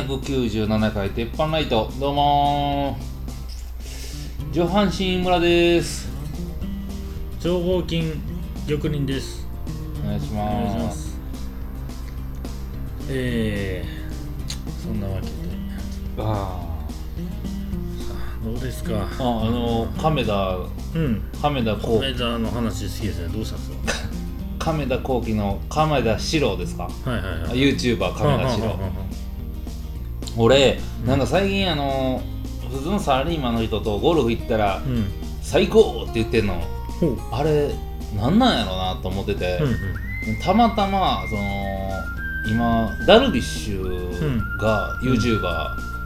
第297回鉄板ライトどうもー。上半身村です。超合金玉林です。お願いしまます。すえー、そんなわけで。あどうですか？ーああの亀田うん。亀田こうメダの話好きですねどうしたんです 亀田光輝の亀田史郎ですか？かはいはいはい。YouTuber 亀田史郎俺なんか最近あの普通のサラリーマンの人とゴルフ行ったらあうん。最高って言ってんの。ほう。あれなんなんやろなと思ってて、うんうん。たまたまその今ダルビッシュが YouTuber、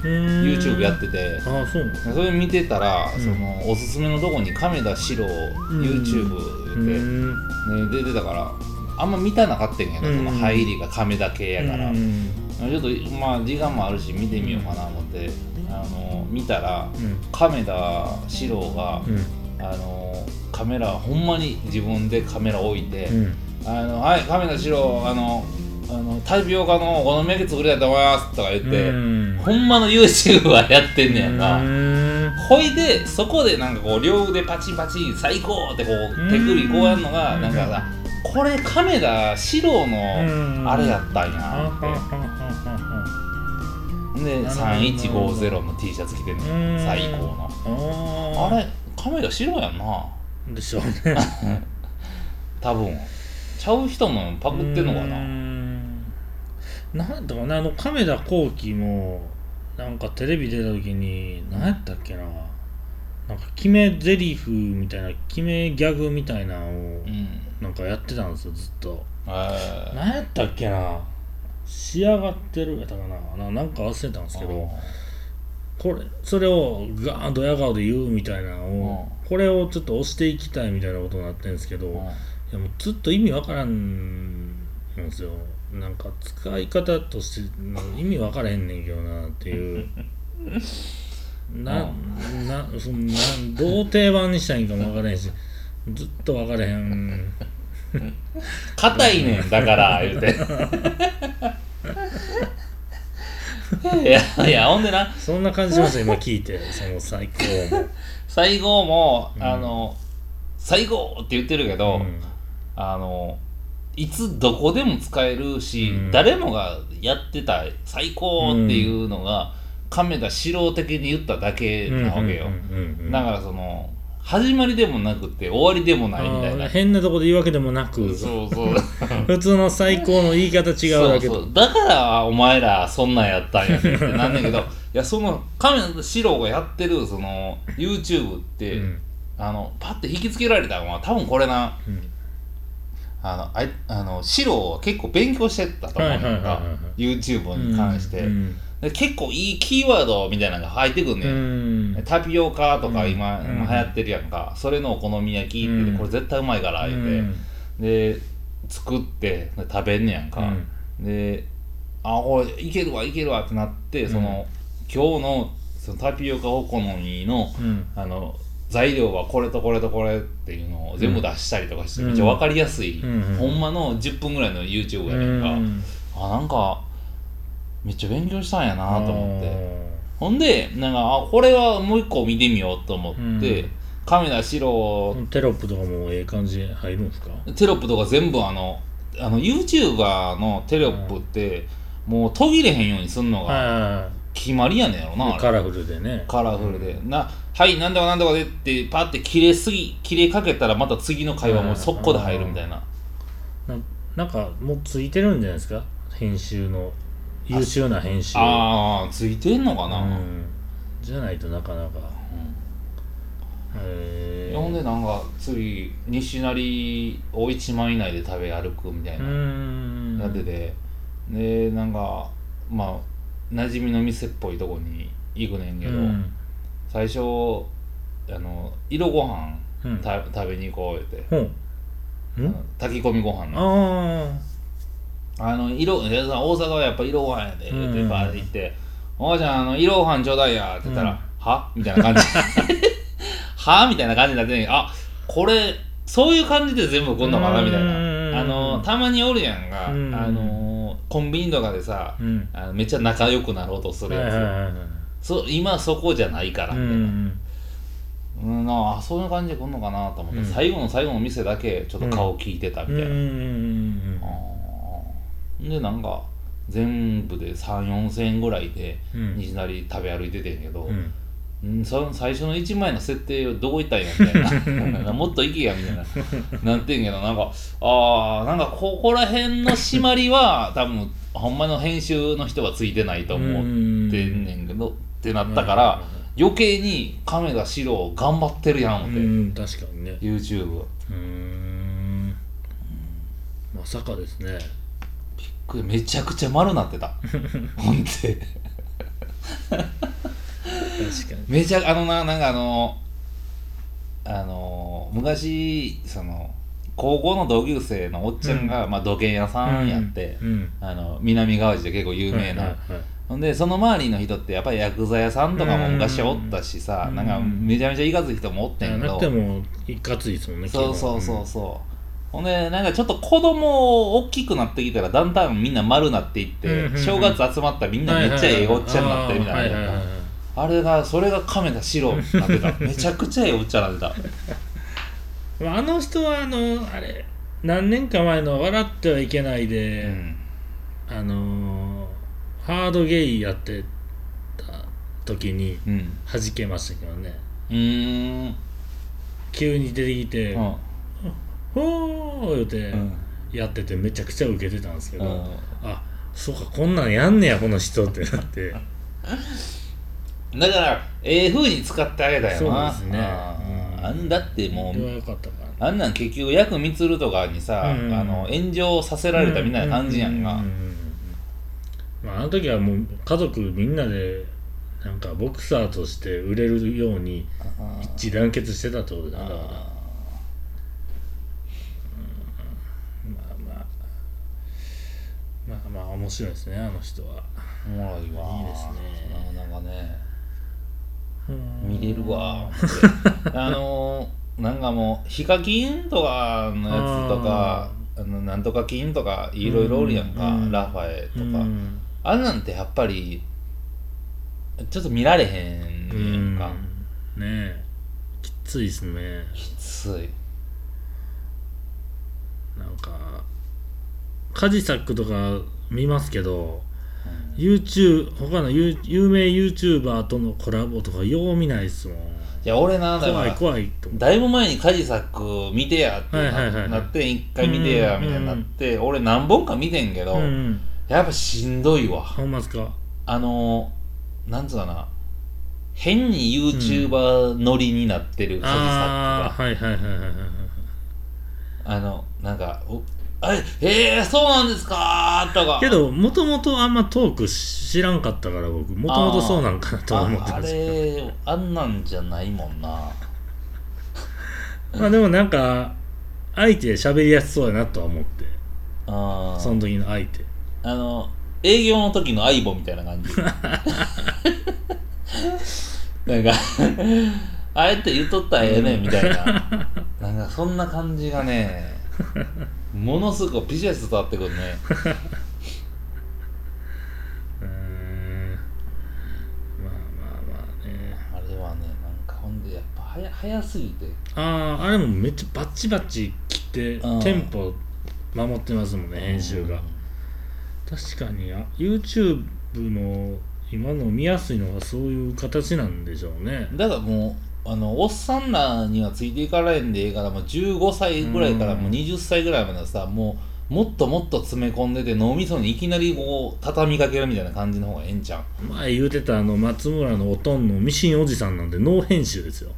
うー。ん YouTube やってて、ああそうそれ見てたら、うん。そのおすすめのとこに亀田史郎ん。YouTube って、ん。ね、出てたからあんま見たなかったんやけど、うん。その入りが亀田系やから、うんちょっとまあ時間もあるし見てみようかな思ってあの見たらうん。亀田史郎が、うん。あのカメラほんまに自分でカメラ置いて、うん。あのはい亀田史郎あのあのタピオカのお好み焼き作りたいと思いますとか言って、うん。ほんまの YouTuber やってんねやんか、うん。ほいでそこでなんかこう両腕パチンパチン最高ってこう手首こうやるのがうん。なんかさこれ亀田史郎のあれやったんはやははははってでなるほど。3150の T シャツ着てんねうん。ん最高の。ああれ亀田史郎やんな。れでしょうね。多分。ちゃう人もパクってんのかな。ん。なんだかな。あの亀田光輝もなんかテレビ出た時に何やったっけな。なんか決め台詞みたいな決めギャグみたいなのをうん。なんかやってたんですよずっと。えー。何やったっけな仕上がってるやったかな。ななんか忘れたんですけどこれそれをガーンドヤ顔で言うみたいなのをこれをちょっと押していきたいみたいなことになってるんですけど、うんいやもうずっと意味わからんなんですよ。なんか使い方として意味わからへんねんけどなっていう。ななそんなどう定番にしたらいいんかもわからへんしずっとわからへん 硬いねんだから言うて。いや いやほんでな。そんな感じしますよ今聞いて。その最高も、最後も、うん。あの最後って言ってるけど、うん。あのいつどこでも使えるし、うん。誰もがやってた最高っていうのが、亀田史郎的に言っただけなわけよ、うんうんうんうん。だからその始まりでもなくて終わりでもないみたいな。変なとこで言うわけでもなく。そうそう。普通の最高の言い方違うだけそうだからお前らそんなんやったんやってなんだけどいやその亀田史郎がやってるその YouTube って、うん。あのパッて引きつけられたのは多分これな。うん。あのあいあの史郎は結構勉強してたと思うのがはいはいはいはい YouTube に関して、うんで結構いいキーワードみたいなのが入ってくんね、うん。んタピオカとかうん。今、うん。今流行ってるやんか。それのお好み焼きって、うん。これ絶対うまいから言うて、うん。で作ってで食べんねやんか、であこれいけるわいけるわってなってその、今日のそのタピオカお好みのうん。あの材料はこれとこれとこれっていうのを全部出したりとかして、うん。めっちゃ分かりやすい、うんほんまの10分ぐらいの YouTube やうねんか、ん。あなんかめっちゃ勉強したんやなと思って。てほんでなんかあこれはもう一個見てみようと思って、うん。亀田史郎テロップとかもええ感じ入るんですか？テロップとか全部あのあの YouTuber のテロップって、もう途切れへんようにすんのがは決まりやねんやろなあれ。いカラフルでね。カラフルで、なはいなんとかなんとかでってパッて切れすぎ切れかけたらまた次の会話も速攻で入るみたいな、ななんかもうついてるんじゃないですか？編集の優秀な編集。ああついてんのかな、うん。じゃないとなかなか。へえほんでなんか次西成を1万以内で食べ歩くみたいうな、ん。やってて。でなんかまあ馴染みの店っぽいとこに行くねんけど、うん。最初あの色ご飯うん。た食べに行こう言って、ほう。あの炊き込みご飯のああの色大阪はやっぱ色ご飯やで言ってうん。バーって行って「おばちゃんあの色ご飯ちょうだいや」って言ったら「うん。は?」みたいな感じ。は？みたいな感じになってんねんけどあこれそういう感じで全部来んのかなみたいうんなあのたまにおるやんが、うんあのコンビニとかでさ、めっちゃ仲良くなろうとするはいやつ、今そこじゃないからうみたいな、んうん、なあそういう感じで来んのかなと思って、うん。最後の最後の店だけちょっと顔聞いてたみたいな、うん。あーでなんか全部で3 4千円ぐらいでうん。西成食べ歩いててんけど、うん。うん、その最初の1万円の設定どこ行ったんやみたいな。もっと行けやみたいな。なってんけどなんかあーなんかここら辺の締まりは 多分ほんまの編集の人はついてないと思ってんねんけど、ってなったから、余計に亀田史郎頑張ってるやん思って、うん確かにね。YouTube うーん。まさかですねめちゃくちゃ丸なってた。ほんで。確かに。めちゃあのななんかあのあの昔その高校の同級生のおっちゃんが、まあ、土建屋さんやって、うん。あの南川内で結構有名な、はいはいはい。ほんでその周りの人ってやっぱり薬剤屋さんとかも昔おったしさ、うん。なんかめちゃめちゃいかつい人もおってんけなどくてもいかついですもんねそうそうそうそう、ほんでなんかちょっと子供大きくなってきたらだんだんみんな丸なっていって、正月集まったらみんなめっちゃええおっちゃんになってるみたいな、あれがそれが亀田史郎になってた。めちゃくちゃええおっちゃんになってた。まああの人はあのあれ何年か前の「笑ってはいけないで」うん。あのーハードゲイやってた時にうん。弾けましたけどね。うーん。急に出てきてうん「ほー」言うてうん。やっててめちゃくちゃウケてたんですけど、うん。あそうかこんなんやんねやこの人ってなって。だからええ風に使ってあげたよな。そうですね。うんあんだってもうかったかなあんなん結局ヤクミツルとかにさ、うんあの炎上させられたみたいな感じやんか、うううんうんまあ、あの時はもう家族みんなでなんかボクサーとして売れるようにあー。一致団結してたってことだから。まああまあまあまあ面白いですねあの人は。ーおもろいわ。いいですね。なんかねうん。見れるわ。あのーなんかもうヒカキンとかのやつとかあのなんとか金とかいろいろおるやんか、うん。ラファエとか、うん。あんなんてやっぱりちょっと見られへんやんか、うん。ねえ。きついですね。きつい。なんかカジサックとか見ますけど YouTube 他の有有名 YouTuber とのコラボとかよう見ないっすもん。いや俺なだか怖いら怖いと思だいぶ前にカジサック見てやってなって一回見てやみたいになって俺何本か見てんけど、う、うん、やっぱしんどいわ。ほんまっすか？あのなんつうかな変に YouTuber 乗りになってるカジサックが、ああはいはいはいはいはいはい。あのなんかおあれえー、そうなんですか？ーとか。けどもともとあんまトーク知らんかったから僕。もともとそうなんかなとは思ってああましたけれあんなんじゃないもんな。どまあでもなんか相手喋りやすそうやなとは思って。あその時の相手。あの営業の時の相棒みたいな感じ。なんかあえて言っとったらええねんみたいな。なんかそんな感じがねものすごくビジネス伝わってくるね。うーん。まあまあまあね。あれはねなんかほんでやっぱ早早すぎて。あああれもめっちゃバッチバッチ切ってうん。テンポ守ってますもんね編集が。確かにあ YouTube の今の見やすいのはそういう形なんでしょうね。だからもうあのおっさんらにはついていかれんでええからもう15歳ぐらいからもう20歳ぐらいまではさもうもっともっと詰め込んでて脳みそにいきなりこう畳みかけるみたいな感じの方がええんちゃう？前言うてたあの松村のおとんのミシンおじさんなんでノー編集ですよ。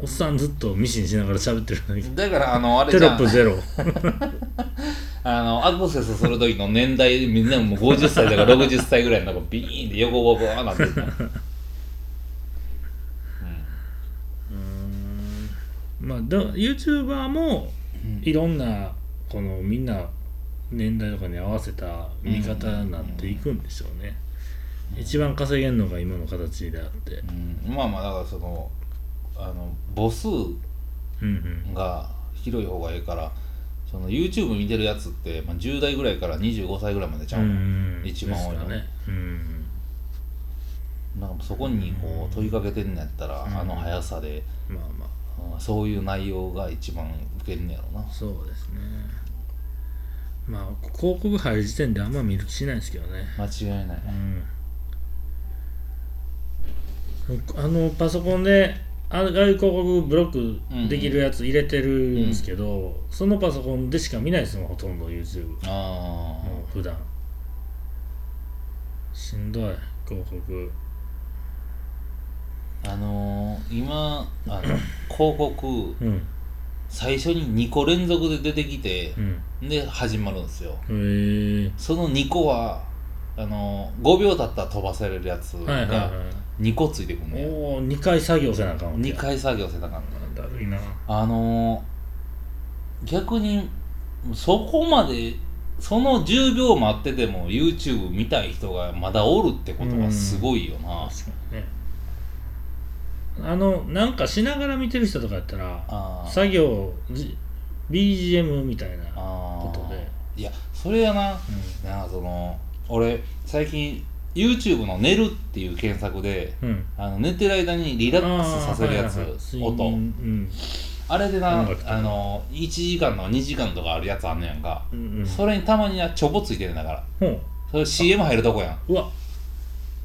おっさんずっとミシンしながら喋ってるのにだからあのあれテじゃん。ロップゼロ。あのアクセスする時の年代みんなもう50歳だから60歳ぐらいのとこビーンって横ボコーなってるまあだ YouTuber もうん。いろんなこのみんな年代とかに合わせた見方になっていくんでしょうね、一番稼げるのが今の形であって。うん。まあまあだからそのあの母数が広い方がいいからそその YouTube 見てるやつって、まあ、10代ぐらいから25歳ぐらいまでちゃううの、ん。一番多いの。ね。うんなんかそこにこう問いかけてんのやったら、うんあの速さで、まあまあ。うんそういう内容が一番受けんねやろな。そうですね。まあ広告入る時点であんま見る気しないですけどね。間違いない、うん。あのパソコンであああいう広告ブロックできるやつ入れてるんですけど、そのパソコンでしか見ないですもんほとんど YouTube もあう普段。しんどい広告。ああのー、今あの広告うん。最初に2個連続で出てきてう、ん。で始まるんですよ。その2個はあのー、5秒経ったら飛ばされるやつはいはいはが2個ついてくんねん、いおお2回作業せなあかんわけ2回作業せなあかんだるいな。あのー、逆にそこまでその10秒待ってても YouTube 見たい人がまだおるってことはすごいよな、確かにねあのなんかしながら見てる人とかやったら作業じ BGM みたいなことで。いやそれやな。なんかその俺最近 YouTube の「寝る」っていう検索でうん、うん、あの寝てる間にリラックスさせるやつ、はいはい音。眠あれでなあの1時間とか2時間とかあるやつあんねやんか、うんうん。うんそれにたまになチョボついてるんだから。ほう。それ CM 入るとこやん。うわ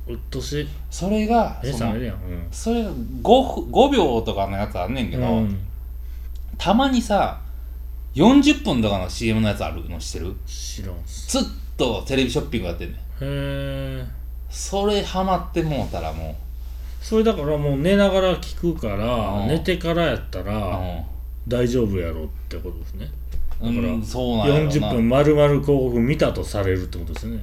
うっとしい。それがそのそれが 5, 5秒とかのやつあんねんけど、うん。たまにさ40分とかの CM のやつあるの知ってる？知らんす。ずっとテレビショッピングやってんねん。へえそれハマってもうたらもそれだからもう寝ながら聞くからうん。寝てからやったう、ら大丈夫やろってことですね。うん、だからうんそうなんやろな。40分丸々広告見たとされるってことですね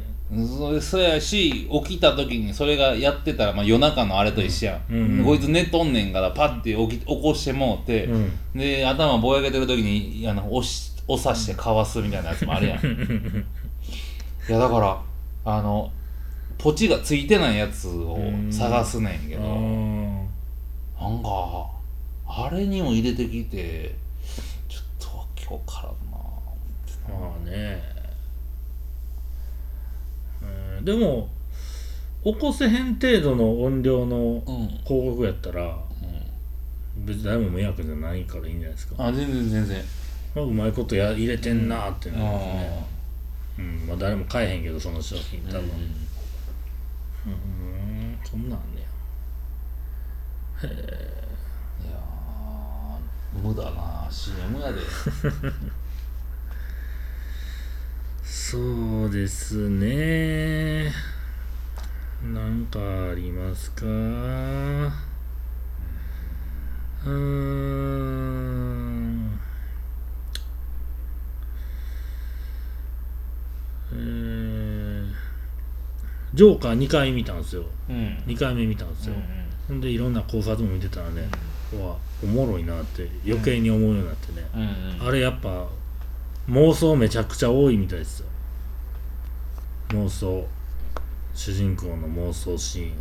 そうやし起きた時にそれがやってたら、まあ、夜中のあれと一緒やん、うん。うん。こいつ寝とんねんからパッて起き起こしてもうて、うん。で頭ぼやけてる時にあの押し押さしてかわすみたいなやつもあるやん。いやだからあのポチがついてないやつを探すねんけあど、ーなんかあれにも入れてきてちょっとわけわからんなまあねうん。でも起こせへん程度の音量のうん、広告やったらうん、別に誰も迷惑じゃないからいいんじゃないですか。あ全然全然。まあうまいことや入れてんなってなりますね。あうん。まあ誰も買えへんけどその商品ー多分。うん。そんなんあんねや。へいやー無駄な CM やで そうですね。なんかありますか？うーん。えージョーカー2回見たんですよ。うん。2回目見たんですよ、ほんでいろんな考察も見てたらね、うわおもろいなって余計に思うようになってね、うんうん。あれやっぱ妄想めちゃくちゃ多いみたいですよ。妄想。主人公の妄想シ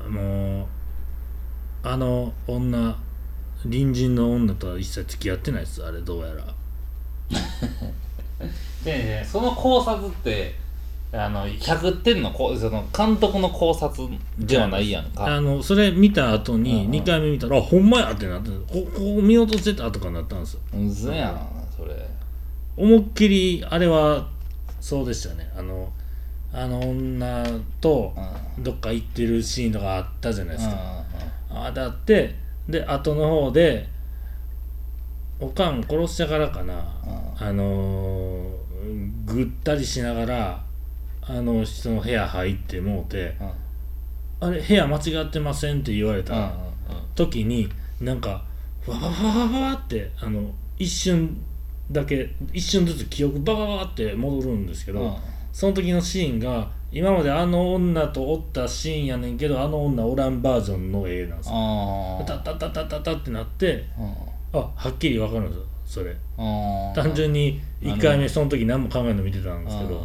ーン。もうあの女隣人の女とは一切付き合ってないです。あれどうやら。でねその考察ってあの100点のこうその監督の考察ではないやんか。あのそれ見た後にうんうん。2回目見たら、あほんまやってなってこここ見落としてたとかなったんですよ。嘘やんそれ。思いっきりあれはそうでしたね。あのあの女とうん。どっか行ってるシーンとかあったじゃないですか、うあだってで後の方でおかん殺してからかな、あのーぐったりしながらあの人の部屋入ってもうてんうん「あれ部屋間違ってません」って言われうんた時になんかわわわわわってあの一瞬だけ一瞬ずつ記憶ババババって戻るんですけど、うんその時のシーンが今まであの女とおったシーンやねんけどあの女おらんバージョンの絵なんですよ。あタッタッタッタッタッタってなってうんあはっきり分かるんですよそれうん単純に1回目その時何も考えんの見てたんですけど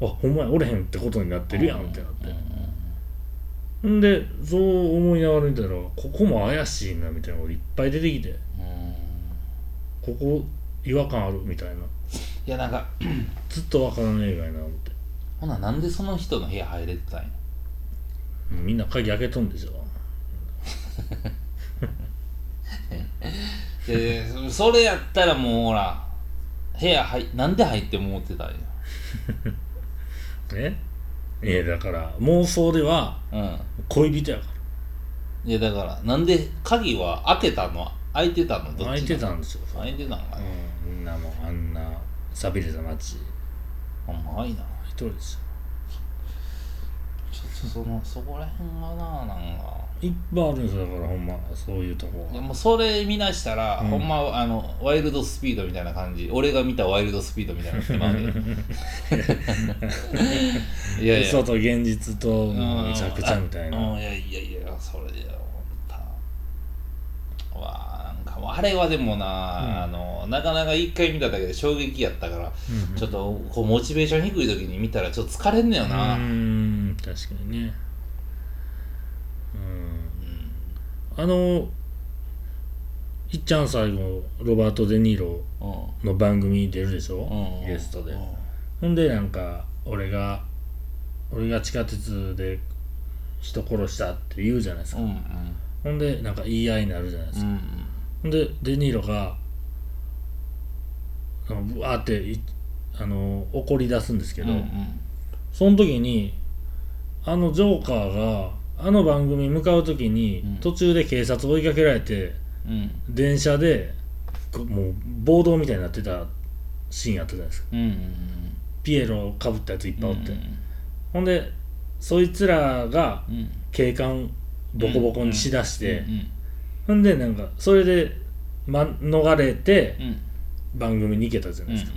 うあほんまやおれへんってことになってるやんってなってんんでそう思いながら見たらここも怪しいなみたいなのがいっぱい出てきてうんここ違和感あるみたいな。いやなんか ずっとわからん映画やな思って。ほななんでその人の部屋入れてたんや？もうみんな鍵開けとんでしょ。でそそれやったらもうほら部屋入なんで入って思ってたんや？え？いやだから妄想ではうん。恋人やかいやだからなんで鍵は開けたの？開いてたの？どっちなの？ら開いてたんですよ、開いてたんかな、うん、みんなもうあんな寂れた街。ほんまいな。一人ですよ。ちょっとそのそこら辺がななんか。いっぱいあるんですよだからほんまそういうとこいやはもうそれ見なしたら、うん。ほんまあのワイルドスピードみたいな感じ。俺が見たワイルドスピードみたいなま いやいや。嘘と現実とむちゃくちゃみたいうん。なあいやいやいやそれで思った。わああれはでもな、あのなかなか一回見ただけで衝撃やったから、うんちょっとこうモチベーション低い時に見たらちょっと疲れんねよな、うーん確かにね。うん。あのいっちゃん最後ロバート・デ・ニーロうんの番組出るでしょ、うん。ゲストで、うん。ほんでなんか俺が俺が地下鉄で人殺したって言うじゃないですか、うんほんでなんか言い合いになるじゃないですか、うんほんでデ・ニーロがあのブワーっていあの怒り出すんですけど、うんうん。その時にあのジョーカーがあの番組向かう時に、うん。途中で警察追いかけられてうん。電車でこもう暴動みたいになってたシーンあったじゃないですか。うんうんピエロかぶったやついっぱいおって、うんほんでそいつらがうん。警官ボコボコにしだして、うんほんでなんかそれで、ま、逃れてうん。うん番組に行けたじゃないですか、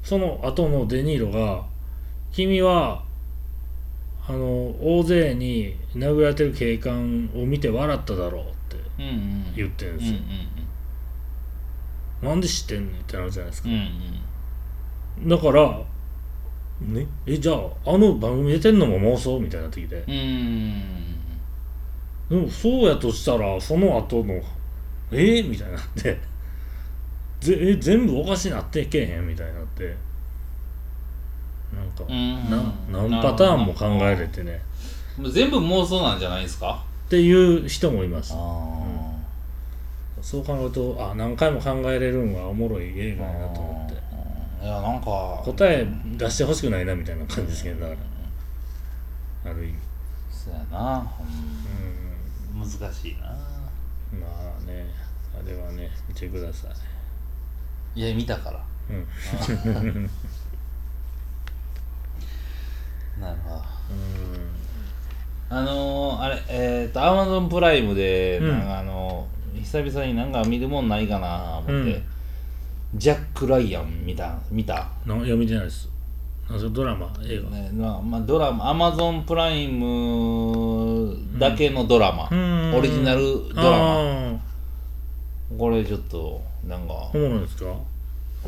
その後のデ・ニーロが「君はあの大勢に殴られてる警官を見て笑っただろう」ってうんうん。言ってるんうんですよ、なんで知ってんねんってなるじゃないですか。うんうん。だからねえじゃああの番組出てんのも妄想みたいになってきて。うんうんでもそうやとしたらその後のえ？みたいになって。ぜえ？全部おかしなってけえへんみたいになって。なんか、うん。な何パターンも考えれてね。もう全部妄想なんじゃないですか？っていう人もいます。あそう考えるとあ何回も考えれるんはおもろい映画やなと思って。いやなんか。答え出してほしくないなみたいな感じですけどだから。ある意味。そうやな、ううん、難しいな。んまあねあれはね見てください。いや見たから。うん。なるほど。うん。あのー、あれえっ、とアマゾンプライムで、うん。なんかあの久々になんか見るもんないかな思って、うん。ジャック・ライアン見た？見た、な読みてないですドラマ映画。ねまあまあ、ドラマアマゾンプライムだけのドラマ、うん。オリジナルドラマ。あこれちょっとなんか。あ、そうなんですか？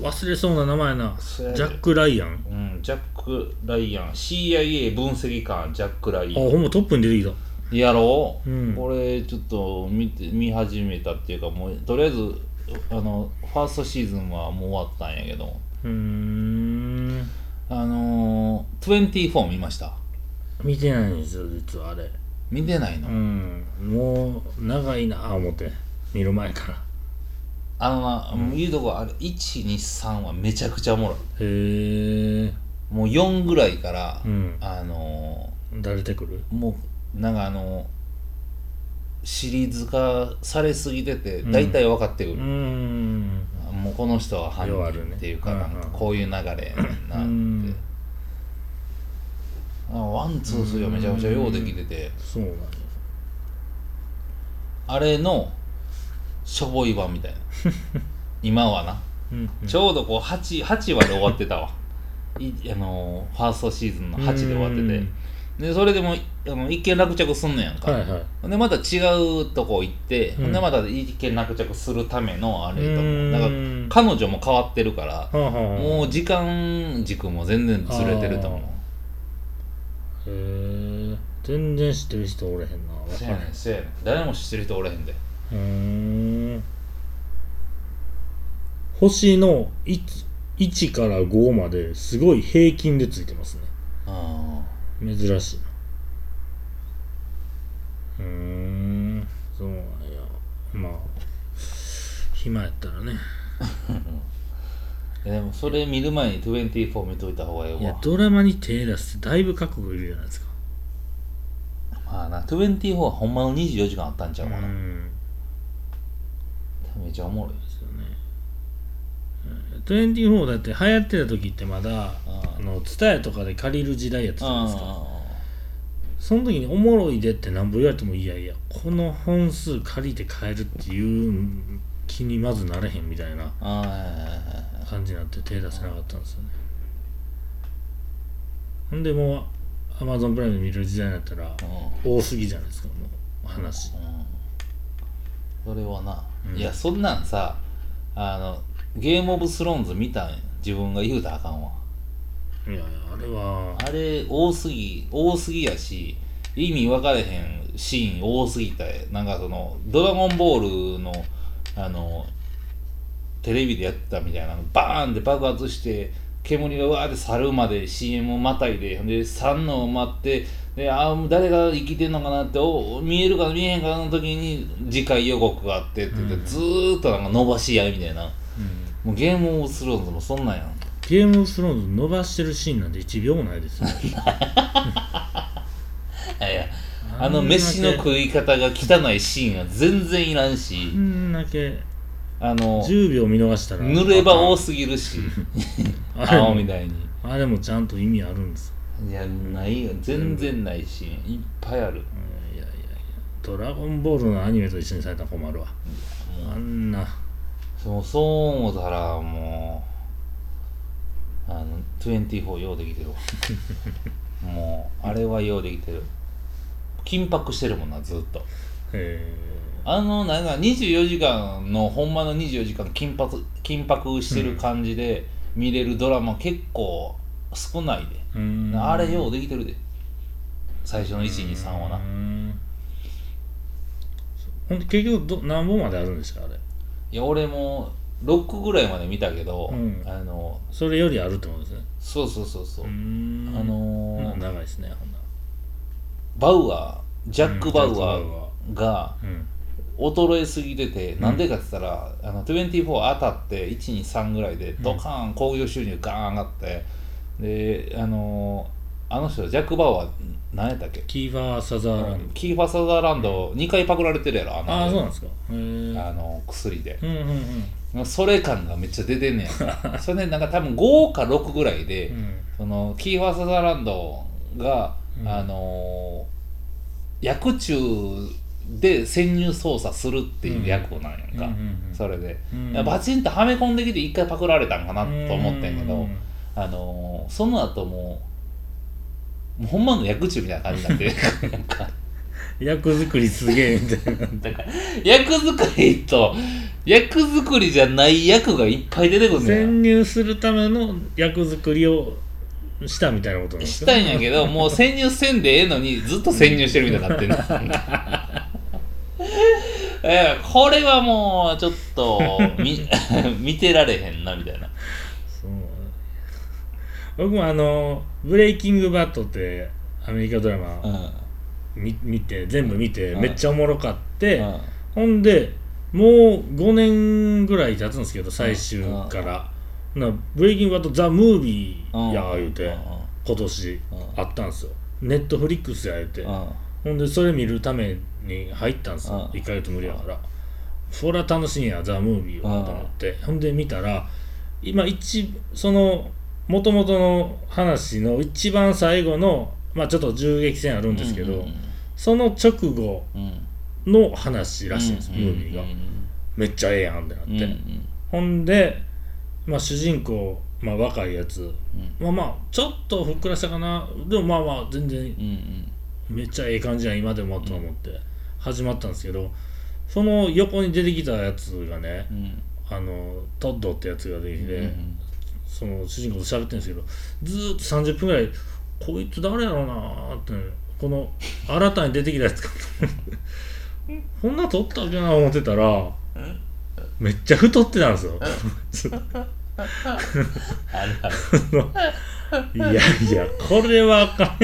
忘れそうな名前な。ジャック・ライアン。うん、ジャック・ライアン。CIA 分析官ジャック・ライあアン。ほんまトップに出てきた。やろ？う、うん。これちょっと見て見始めたっていうかもうとりあえずあのファーストシーズンはもう終わったんやけど。うーんあのー、24見ました？見てないんですよ実はあれ。見てないの、うんもう長いなあ思って。見る前から。あのな、言うとこあれ123はめちゃくちゃおもろい。へえもう4ぐらいから、うん。あの誰出てくる？ー、もうなんかあのシリーズ化されすぎてて大体分かってくる。うー、んもうこの人は犯人っていうかなんかこういう流れなってうん。あワンツースリーはめちゃくちゃようできてて。そうなあれのしょぼい版みたいな。今はな。うんうん。ちょうどこう 8, 8話で終わってたわ。いあのーファーストシーズンの8で終わっててでそれでもあの一見落着すんねやんか、はいはい。でまた違うとこ行って、うん。でまた一見落着するためのあれとう思ん。うだから彼女も変わってるからはあはあはあ。もう時間軸も全然ずれてると思う。へえ全然知ってる人おれへんな分せやねんせやねん。誰も知ってる人おれへんで。うー。ん星の 1, 1から5まですごい平均でついてますね。あ珍しい。なうーんそうなんや。まあ暇やったらね。ーでもそれ見る前に24見といた方がいいいやわドラマに手出すってだいぶ覚悟いるじゃないですか。まあな24はほんまの24時間あったんちゃうかな、ん。めっちゃおもろい。ですよね。うん24だって流行ってた時ってまだあの TSUTAYA とかで借りる時代やったじゃないですか。その時におもろいでって何ぼ言われてもいやいやこの本数借りて買えるっていう気にまずなれへんみたいな感じになって手出せなかったんですよね。ほんでもう Amazon プライムで見れる時代になったら多すぎじゃないですかもう話。それはな、うん。いやそんなんさあのゲームオブスローンズ見たんや。自分が言うたらあかんわ。いやあれは。あれ多すぎ多すぎやし意味分かれへんシーン多すぎてなんかその「ドラゴンボールの」あのテレビでやってたみたいなのバーンって爆発して煙がわーって去るまで CM をまたいでで去んのを待ってであー誰が生きてんのかなってお見えるか見えへんかの時に次回予告があってって言って、うん。ずーっとなんか伸ばし合いみたいな。うんもうゲームオブスローンズもそんなんやん。ゲームオブスローンズ伸ばしてるシーンなんて1秒もないですよ。いやいやあの飯の食い方が汚いシーンは全然いらんし。う、んだけあの10秒見逃したら塗れば多すぎるし。青みたいに。あれもちゃんと意味あるんです。いやないよ。全然ないシーン。いっぱいある。うんいやいやいや。ドラゴンボールのアニメと一緒にされたら困るわ。あんなそうそう思ったらもうあの24ようできてるわ。もうあれはようできてる。緊迫してるもんなずっと。えあのなんか24時間のほんまの24時間緊迫緊迫してる感じで見れるドラマ結構少ないで、ーうん。あれようできてるで。最初の123はな。うん。ほんで結局ど何本まであるんですかあれ？いや俺も6ぐらいまで見たけど、うん。あのそれよりあるってことですね。そうそうそうそう、ん。あのーうん長いですねほんなバウアージャック・バウアーがうん。衰えすぎててなんでかって言ったら、あの24当たって123ぐらいでドカーン興行収入ガーン上がってであのーあの人ジャック・バウアー何やったっけ？キーファー・サザーランド。キーファーサザーランド2回パクられてるやろあの。ああそうなんですか。あの薬で。うんうんうん。それ感がめっちゃ出てんねや。それでなんか多分5か6ぐらいで、うん。そのキーファーサザーランドが、うん。あのー薬中で潜入捜査するっていう役なんやんか、うんうんうん。それで、うん。バチンとはめ込んできて一回パクられたんかなと思ってんけど、うん。あのーその後もうもうほんまの薬中みたいな感じになってなんか役作りすげえみたいな。だから役作りと役作りじゃない役がいっぱい出てくるんだよ。潜入するための役作りをしたみたいなことなんですしたいんやけどもう潜入せんでええのにずっと潜入してるみたいになってる えーこれはもうちょっと見 見てられへんなみたいな僕もあの「ブレイキングバット」ってアメリカドラマ、うん。み見て全部見て、うん。めっちゃおもろかって、うん。ほんでもう5年ぐらい経つんですけど最終から、なブレイキングバットザ・ムービーや言うて、うん。今年うん。あったんですよ。ネットフリックスや言うて、うん。ほんでそれ見るために入ったんですよ、うん。1ヶ月無理やから、そりゃ楽しいんやザ・ムービーはと思って、ほんで見たら今一そのもともとの話の一番最後のまあちょっと銃撃戦あるんですけど、うんその直後うんの話らしいんです、うん。ムービーが、めっちゃええやんってなって、うんうん。ほんで、まあ、主人公、まあ、若いやつ、まあまあちょっとふっくらしたかな。でもまあまあ全然うんうん。めっちゃええ感じやん今でもと思って始まったんですけどその横に出てきたやつがねうん。あのトッドってやつが出てきて、うんその主人公と喋ってるんですけどずーっと30分ぐらいこいつ誰やろうなーってこの新たに出てきたやつかこんな撮ったっけな思ってたらめっちゃ太ってたんですよ。いやいやこれはあかん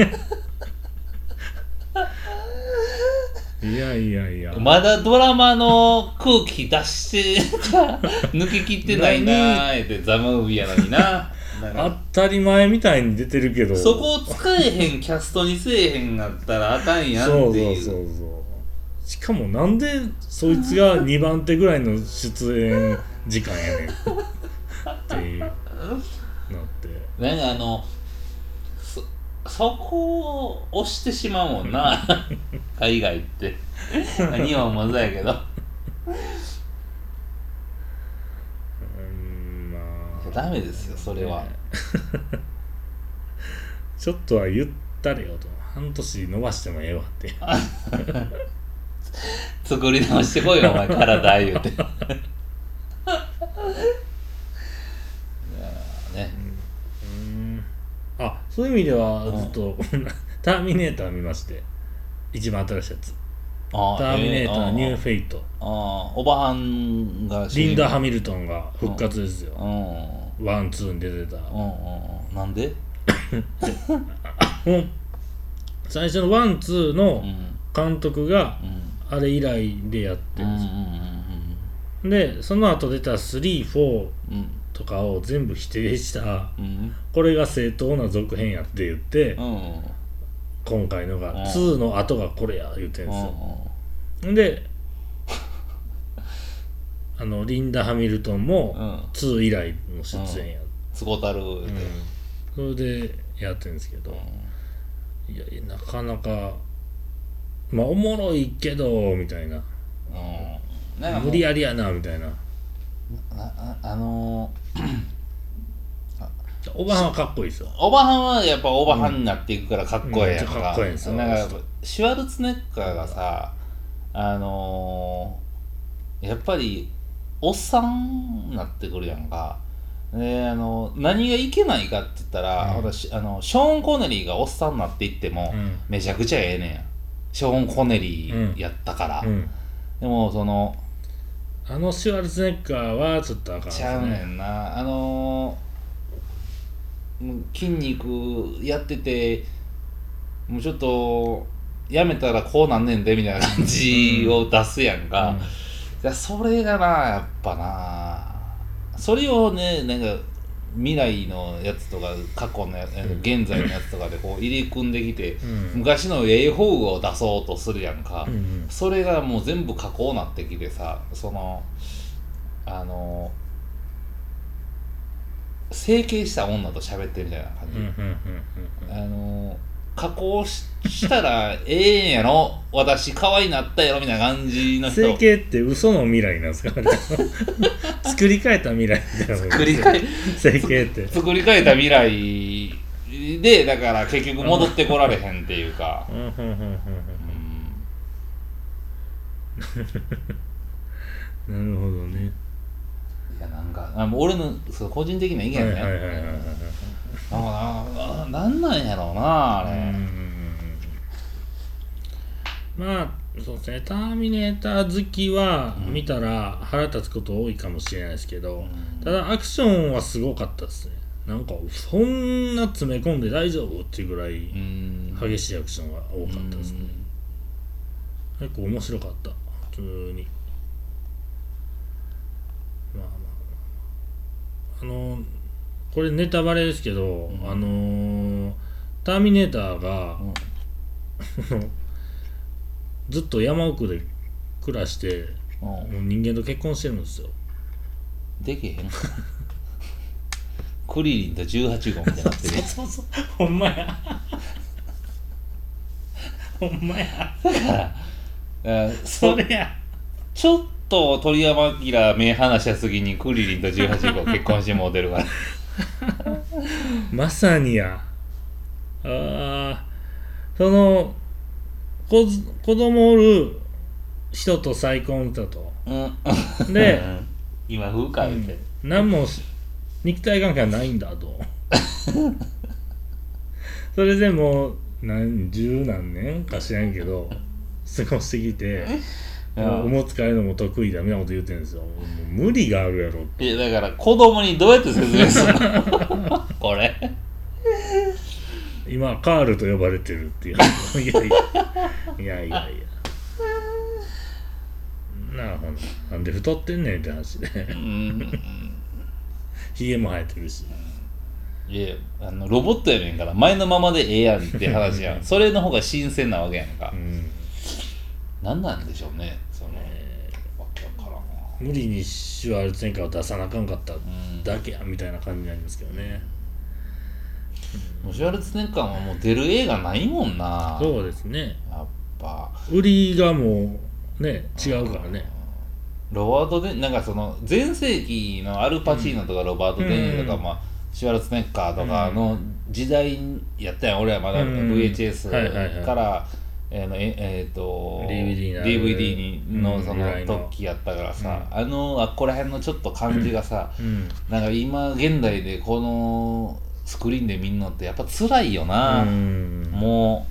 いやいやいや。まだドラマの空気出して 抜けきってないなーってザ・ムービーやのにな。当たり前みたいに出てるけど。そこを使えへんキャストにせえへんなったらあかんやんそうっていう。そうそうそう。しかもなんでそいつが 2番手ぐらいの出演時間やねんっていう。なって。なんかあのそそこを押してしまうもんな。海外って。日本もそうやけど。うんまあ。ダメですよそれは、ね。ちょっとは言ったれよと。半年伸ばしてもええわって。作り直してこいよお前体言うていやーねうんあそういう意味ではずっと、ターミネーター見まして。一番新しいやつ。あターミネーター、えニューフェイト。ああおばはんがリンダ・ハミルトンが復活ですよ、うん。ワンツーに出てた、なんで？最初のワンツーのうん。監督がうん。あれ以来でやってるんうんですよ、でその後出た34うんうんとかを全部否定したうん。これが正当な続編やって言って、うん。うん今回のがうん。2の後がこれや言ってるんですよ、で あのリンダ・ハミルトンうんもうん。2以来の出演や、つこたる。それでやってるんですけど、いやいやなかなかまあおもろいけどみたいな。無理やりやなみたいなあああのおばはんはかっこいいですよーおばはんはやっぱおばはんになっていくからかっこええやんうんかかっこええんですよ。なんかやっぱシュワルツェネッガーがさあのーやっぱりおっさんになってくるやんか。であの何がいけないかって言ったら、うん。私あのショーン・コネリーがおっさんになっていっても、うん。めちゃくちゃええねん。ショーン・コネリーやったから、うん。でもそのあのシュワルツェネッガーはちょっとあかんですちゃうねんな。あのーもう筋肉やっててもうちょっとやめたらこうなんねんでみたいな感じを出すやんか、いやそれがなやっぱな。それをねなんか未来のやつとか過去のや現在のやつとかでこう入り組んできて、うん。昔のええ方を出そうとするやんか、うんうん。それがもう全部加工なってきてさそのあの整形した女と喋ってるみたいな感じ、あの加工ししたらええんやろ？私可愛いなったやろみたいな感じの人。整形って嘘の未来なんですか 作り変えた未来みたいな作り変え整形って。作り変えた未来でだから結局戻ってこられへんっていうか、なるほどね。いやなんかあもう俺のそう個人的な意見ね、はいはいはいはいはいはいあななんなんやろうなあれ、うんうんうんうん。まあそうですね「ターミネーター」好きはうん。見たら腹立つこと多いかもしれないですけど、うん。ただアクションはすごかったですね。なんかそんな詰め込んで大丈夫っていうぐらいうん。激しいアクションが多かったですね、結構面白かった普通に。まあまあまあ。あのこれネタバレですけど、ん。あのーターミネーターが、うん。ずっと山奥で暮らしてうん。もう人間と結婚してるんですよ。できへん。クリリンと18号みたいになってる。やつそうそう。ほんまや。ほんまや。あそそれや。ちょっと鳥山明目離した次にクリリンと18号結婚してもうてるから まさにや。あー。その子ず子供おる人と再婚したと。うん。で 今風か言うて、何もし肉体関係はないんだと。それでもう何十何年か知らんけど過ごしてきていやおむつ替えるのも得意だみたいなこと言ってるんですよ。無理があるやろいやだから子供にどうやって説明するの？これ。今カールと呼ばれてるっていう。いやいや。いやいやいや。なるほどなんで太ってんねんって話で。うん。ひげも生えてるし。いやあのロボットやねんから前のままでええやんって話やん。それの方が新鮮なわけやんか。うん何なんでしょうねそのわけわからんわ。無理にシュワルツェネッガーを出さなあかんかったうん。だけやみたいな感じになりますけどね。もうシュワルツェネッガーはもう出る映画ないもんな。そうですね。やっぱ。売りがもうね違うからね。ロバート・デなんかその全盛期のアルパチーノとかロバート・デ・ニーロとか、うん。まあ、シュワルツェネッガーとかの時代やったやん。俺はまだうん。VHS はいはいはい。から、えーのええーと DVD な DVD にのうんその時やったからさ、あのあっこら辺のちょっと感じがさ、うん。なんか今現代でこのスクリーンで見んのってやっぱ辛いよな、うん。も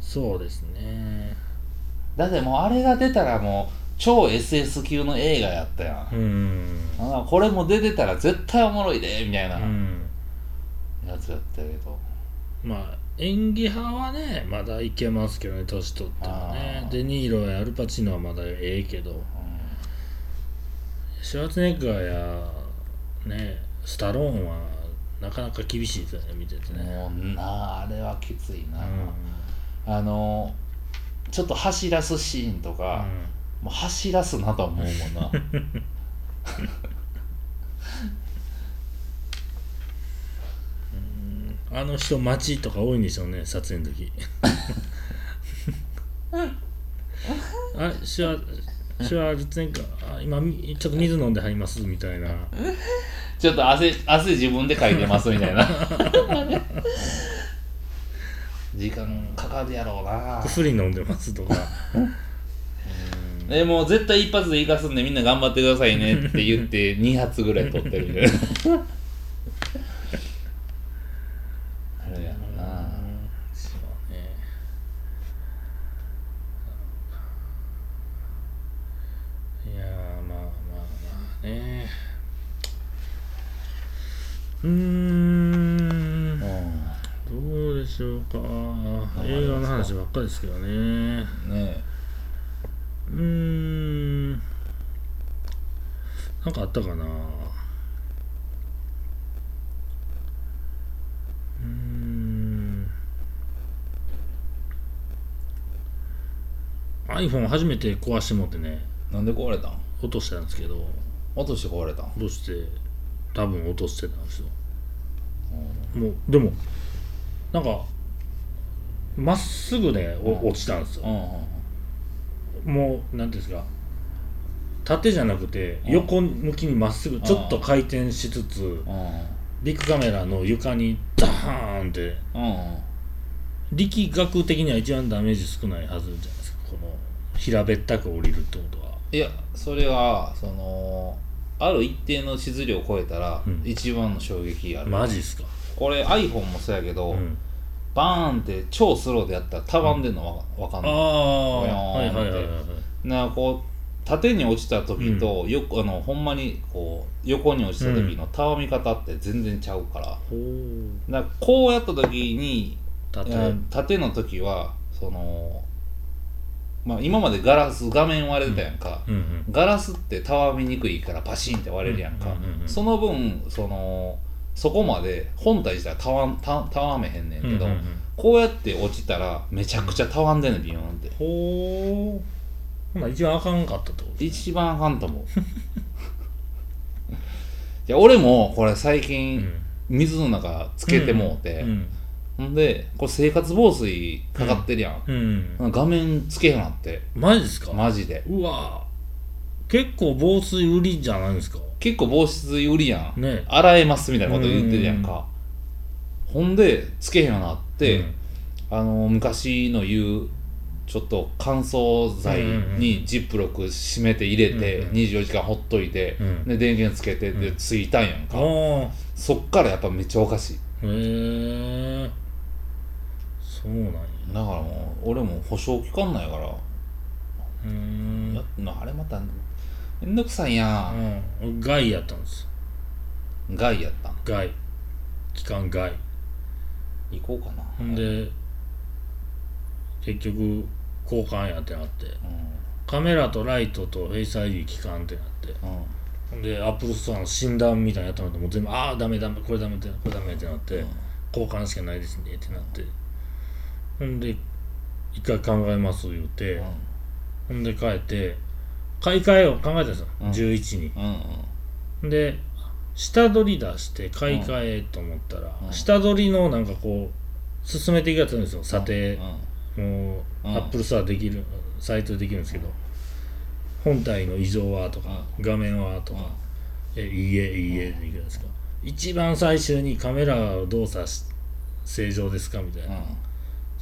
そうですね。うだってもうあれが出たらもう超 SS 級の映画やったやん。うん。あこれも出てたら絶対おもろいでみたいなうん。やつやったけど、まあ演技派はねまだいけますけどね年取ってもね。あー。デニーロやアルパチーノはまだええけど。シュワルツェネッガーやねスタローンはなかなか厳しいですよね見ててね。もうなああれはきついな、うあのちょっと走らすシーンとか、もう走らすなと思うもんな あの人待ちとか多いんでしょうね撮影の時。あシュワシュワルツェネッガーあ今みちょっと水飲んで入りますみたいな。ちょっと汗汗自分でかいてますみたいな。時間かかるやろうな。薬飲んでますとか。でもう絶対一発でいかすんでみんな頑張ってくださいねって言って2発ぐらい取ってるみたいなあれやろなそうねいやーまあまあまあねうーんどうでしょうか映画の話ばっかりですけどね。うんねうーん。なんかあったかな。うーん。iPhone 初めて壊してもってねえなんで壊れたん？落としたんですけど。落として壊れたん？落として多分落としてたんですよ。もうでもなんかまっすぐねおうん。落ちたんですよ。うんもうなんていうんですか。縦じゃなくてうん。横向きにまっすぐちょっと回転しつつうん。ビッグカメラの床にダーンって。力学的には一番ダメージ少ないはずじゃないですか。この平べったく降りるってことは。いやそれはそのある一定の質量を超えたら、うん。一番の衝撃がある。マジっすか。これ iPhone もそうやけど、うんバーンって超スローでやったらたわんでんのわわかんああない、はいはいはいはいはい。なこう縦に落ちた時と、よあのほんまにこう横に落ちた時のたわみ方って全然ちゃうから,、だからこうやった時に縦。うん縦の時はそのまあ今までガラス画面割れてたやんか、うんうんガラスってたわみにくいからパシンって割れるやんか、うんうんうんうん。その分そのそこまで本体自体たわんたたわめへんねんけど、うんうんうん。こうやって落ちたらめちゃくちゃたわんでんねんビヨーンってほうほな一番あかんかったってこと？一番あかんと思う。いや俺もこれ最近水の中つけてもうて、うん。ほんでこれ生活防水かかってるやん、うん。画面つけへんなって。マジですか？マジで。うわ結構防水売りじゃないですか。結構防湿売りやん、ね。洗えますみたいなこと言ってるやんか、ほんでつけへんようになって、うん。あの昔の言うちょっと乾燥剤にジップロック閉めて入れてうんうん24時間ほっといて、うん。で電源つけてでついたんやんか、ああそっからやっぱめっちゃおかしい。へえそうなんや。だからもう俺も保証期間ないから。うーんあれまためんどくさいやうん。外やったんです。よん害やったん。外。期間外。行こうかな。ほんで結局交換やってなって。うカメラとライトとフェイス ID 期間ってなって。んうん。ほんでアップルストアの診断みたいなのやったのともう全部ああダメダメこれダメってこれダメってなって、交換しかないですねってなって。ほんで一回考えます言うて、ほんで帰って買い替えを考えたんですよ、うん。11に。うんうん。で下取り出して買い替えと思ったら、うん。下取りのなんかこう進めていくやつあるんですよ。査定、うん。もう、うん。アップルストアできるサイトでできるんですけど、本体の異常はとか、画面はとか、えいいえいいえでいくじゃないですか、一番最終にカメラを動作し正常ですかみたいな、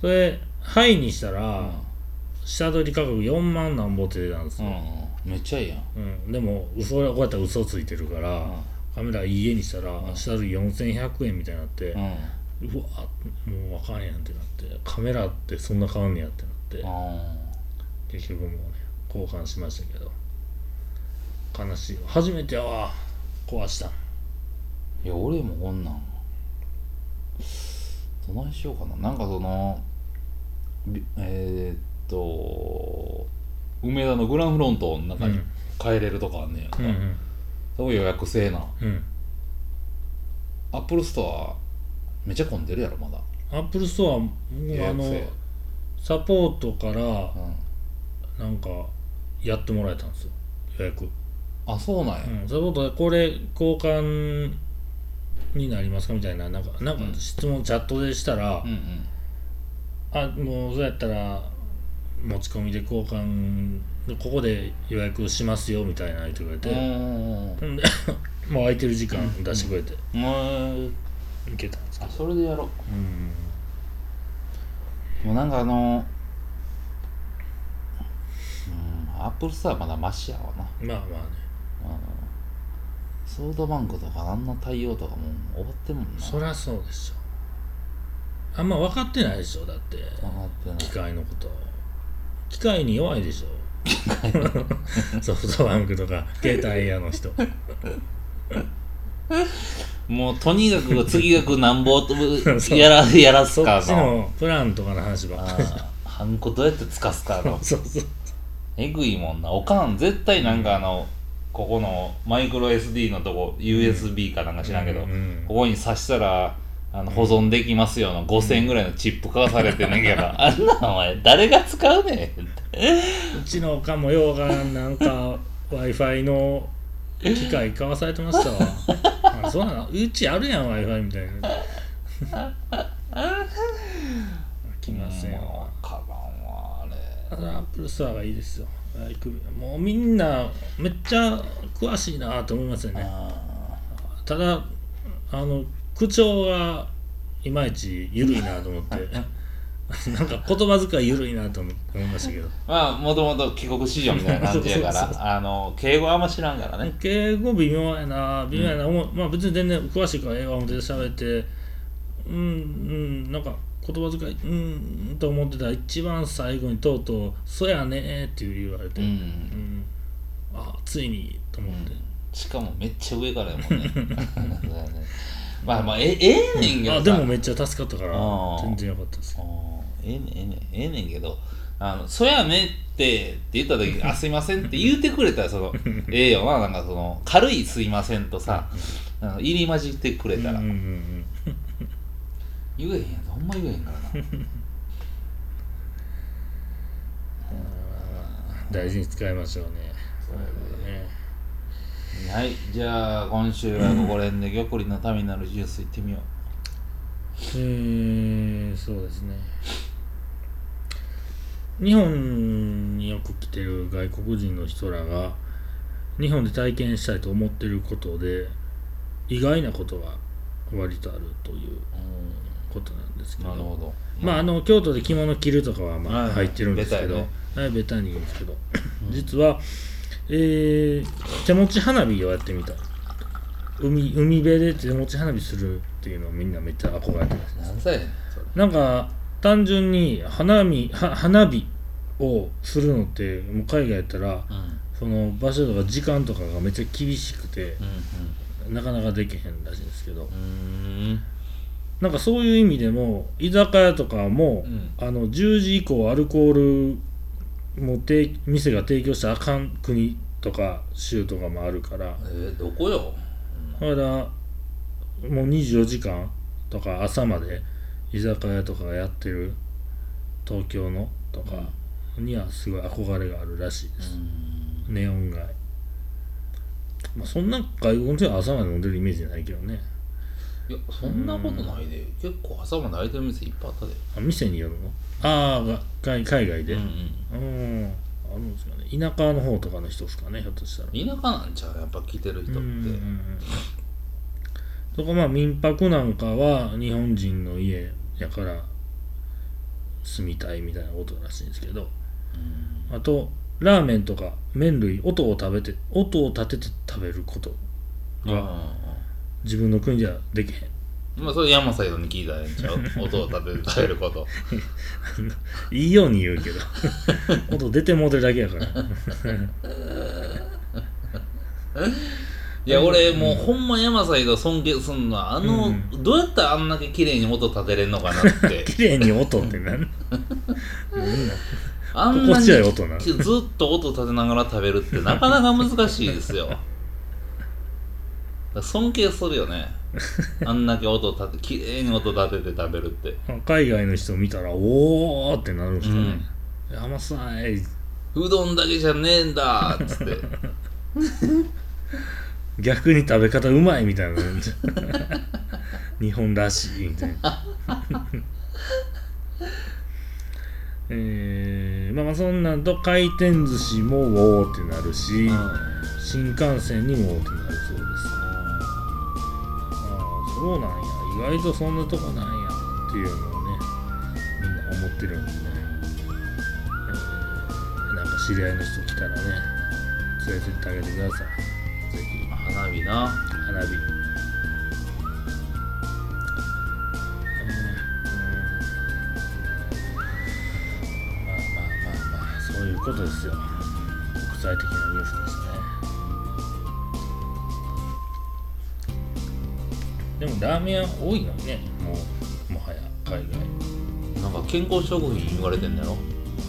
それ「はい」にしたら、下取り価格4万なんぼって出たんですよ、うんうん。めっちゃいいやん。うん。でも嘘こうやったら嘘ついてるから、カメラいいえにしたら、下取り4100円みたいになって、うん。うわもうあかんやんってなってカメラってそんな変わんねやってなって、あ結局もうね交換しましたけど悲しい。わ初めてやわ壊した。んいや俺もこんなんどないしようかな。なんかそのびえー、っと梅田のグランフロントの中にうん。帰れるとかあんねんやんか、うんうん。そこ予約制なうん。アップルストアめっちゃ混んでるやろまだ。アップルストアもうあのサポートからうん。なんかやってもらえたんですよ。予約、あそうなんや、うん、サポートでこれ交換になりますかみたいななんかなんかうん。質問チャットでしたら、うん、うん。あもうそうやったら持ち込みで交換でここで予約しますよみたいな言って。くれて、うんほんで もう空いてる時間出してくれて、うん。うん行けたんですけあどそれでやろう。ん。うもうなんかあのうんアップルストアまだマシやわな。まあまあね。ソフトバンクとかあんな対応とかもう終わってんもんな。そりゃそうでしょ。あんま分かってないでしょだって。機械のこと機械に弱いでしょ。ソフトバンクとか携帯屋の人。もうとにかく次がくなんぼと やらやらすそっちかののプランとかの話ばっかり。ハンコどうやってつかすか のそうそうえぐいもんな。おかん絶対なんかあのここのマイクロ SD のとこ USB かなんか知らんけど、うんうん。ここに挿したらあの保存できますよの5000円ぐらいのチップ買わされてんねんけど、あんなお前誰が使うねん。ってうちのおかんもようわからんなんか w i f i の機械買わされてましたわ。あそうなの？うちあるやん Wi-Fi みたいな。来ませんもわうかばんわあれ。アップルストアがいいですよ。もうみんなめっちゃ詳しいなと思いますよね。あただあの口調がいまいち緩いなと思って。なんか言葉遣い緩いなと思思いましたけど。ーまあもともと帰国子女みたいな感じやからあの敬語あんま知らんからね。敬語微妙やな微妙やな、思うまあ別に全然詳しいから映画表で喋ってうんうんなんか言葉遣いうんと思ってたら一番最後にとうとう「そやね」って言われて、うん。うん。あついにと思って、しかもめっちゃ上からやもんね まあまあえええねんけどさ。あでもめっちゃ助かったからあー全然よかったです。あーええねんええねんええねんけどあのそやねってって言った時あすいませんって言うてくれたらその ええよななんかその軽いすいませんとさあの入り混じってくれたら、うんうんうん言えへんやつほんま言えへんからな。大事に使いましょうね。ねはいじゃあ今週はここら辺で玉林のためになるジュースいってみよう。えー、そうですね。日本によく来てる外国人の人らが日本で体験したいと思ってることで意外なことが割とあるということなんですけど。なるほど。まああの京都で着物着るとかはまあ入ってるんですけど、ベはい、ベタに言うんですけど、実は、えー手持ち花火をやってみた。い海海辺で手持ち花火するっていうのをみんなめっちゃ憧れてます何歳なんか単純に花見は花火をするのってもう海外やったらうん。その場所とか時間とかがめっちゃ厳しくてうんなかなかできへんらしいんですけど。うんうん。なんかそういう意味でも居酒屋とかも、うん。あの10時以降アルコールも提店が提供したらあかん国とか州とかもあるから。えー、どこよ？だからもう24時間とか朝まで居酒屋とかがやってる東京のとかにはすごい憧れがあるらしいです、ネオン街。まあそんな外国の人は朝まで飲んでるイメージじゃないけどね。いやそんなことないで。結構朝まで開いてる店いっぱいあったで。あ店によるの？ああが海海外で。ううん。ん。あるんですかね。田舎の方とかの人ですかねひょっとしたら。田舎なんちゃう？やっぱ来てる人って。うんうんうんとかまあ民泊なんかは日本人の家やから住みたいみたいなことらしいんですけど。あとラーメンとか麺類音を食べて音を立てて食べることうんが自分の国ではできへんまあそれ山サイドに聞いたらええんちゃう？音を立てて食べること。いいように言うけど。音出てもうてるだけやから。いや俺もうほんま山サイド尊敬すんのはあの、うどうやったらあんだけ綺麗に音立てれんのかなって。綺麗に音ってなん？あんなに心地よい音なの？ずっと音立てながら食べるってなかなか難しいですよ。だから尊敬するよねあんだけ音立て綺麗に音立てて食べるって。海外の人見たらおーってなるんですかね、甘さい。うどんだけじゃねえんだっつって。逆に食べ方うまいみたいな。日本らしいみたいな。えー、まあまあそんなんと回転寿司もおーってなるし、新幹線にもおーってなるそうそうなんや。意外とそんなとこなんやっていうのをねみんな思ってるんでね、えーなんか知り合いの人来たらね連れてってあげてください。ぜひ。花火な。花火。まあまあまあまあそういうことですよ。国際的なニュースですでもラーメン屋多いのにねもうもはや海外。なんか健康食品言われてんだろ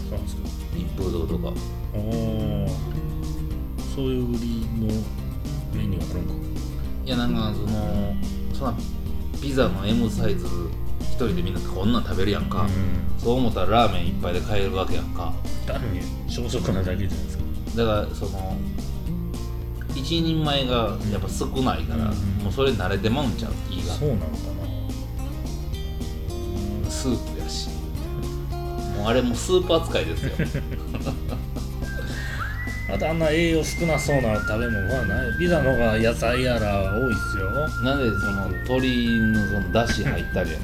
そうなんですか一風堂とか。おおそういう売りのメニューあるんか。いやなんかそのそんなピザの M サイズ一人でみんなこんなん食べるやんか、うん。そう思ったらラーメン一杯で買えるわけやんか。単に小食なだけじゃないですか。だからその一人前がやっぱ少ないから、うん。もうそれ慣れてまうんちゃう？胃が。そうなのかな？スープやし。もうあれもうスープ扱いですよ。あとあんな栄養少なそうな食べ物はない。ピザの方が野菜やら多いっすよ。なんでその鶏のそのだし入ったりや？ん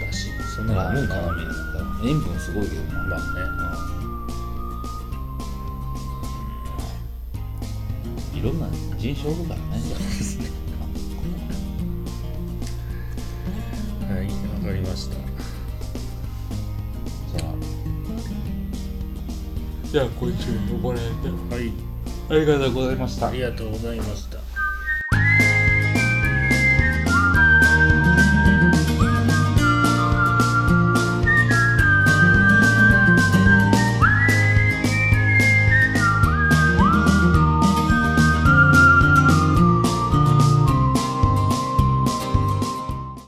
だしそんなのもんかな。塩分すごいけどな。まあねいろんな人種おるからね。はいわかりました。じゃあ。じゃあ今週呼ばれて。はい。ありがとうございました。ありがとうございました